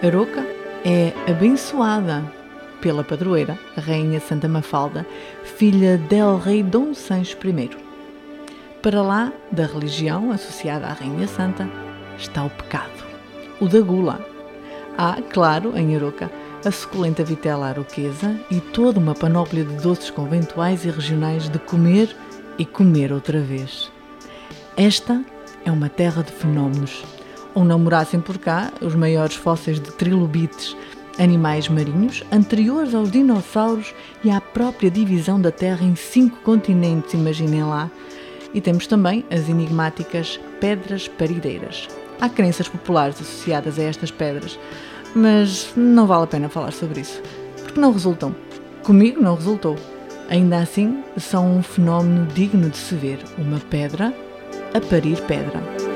Aroca é abençoada pela padroeira, a Rainha Santa Mafalda, filha del Rei Dom Sancho I. Para lá da religião associada à Rainha Santa está o pecado, o da gula. Há, claro, em Aroca, a suculenta vitela aroquesa e toda uma panóplia de doces conventuais e regionais de comer e comer outra vez. Esta é uma terra de fenómenos. Ou não morassem por cá os maiores fósseis de trilobites, animais marinhos anteriores aos dinossauros e à própria divisão da Terra em cinco continentes, imaginem lá. E temos também as enigmáticas pedras parideiras. Há crenças populares associadas a estas pedras, mas não vale a pena falar sobre isso, porque não resultam. Comigo não resultou. Ainda assim, são um fenómeno digno de se ver uma pedra a parir pedra.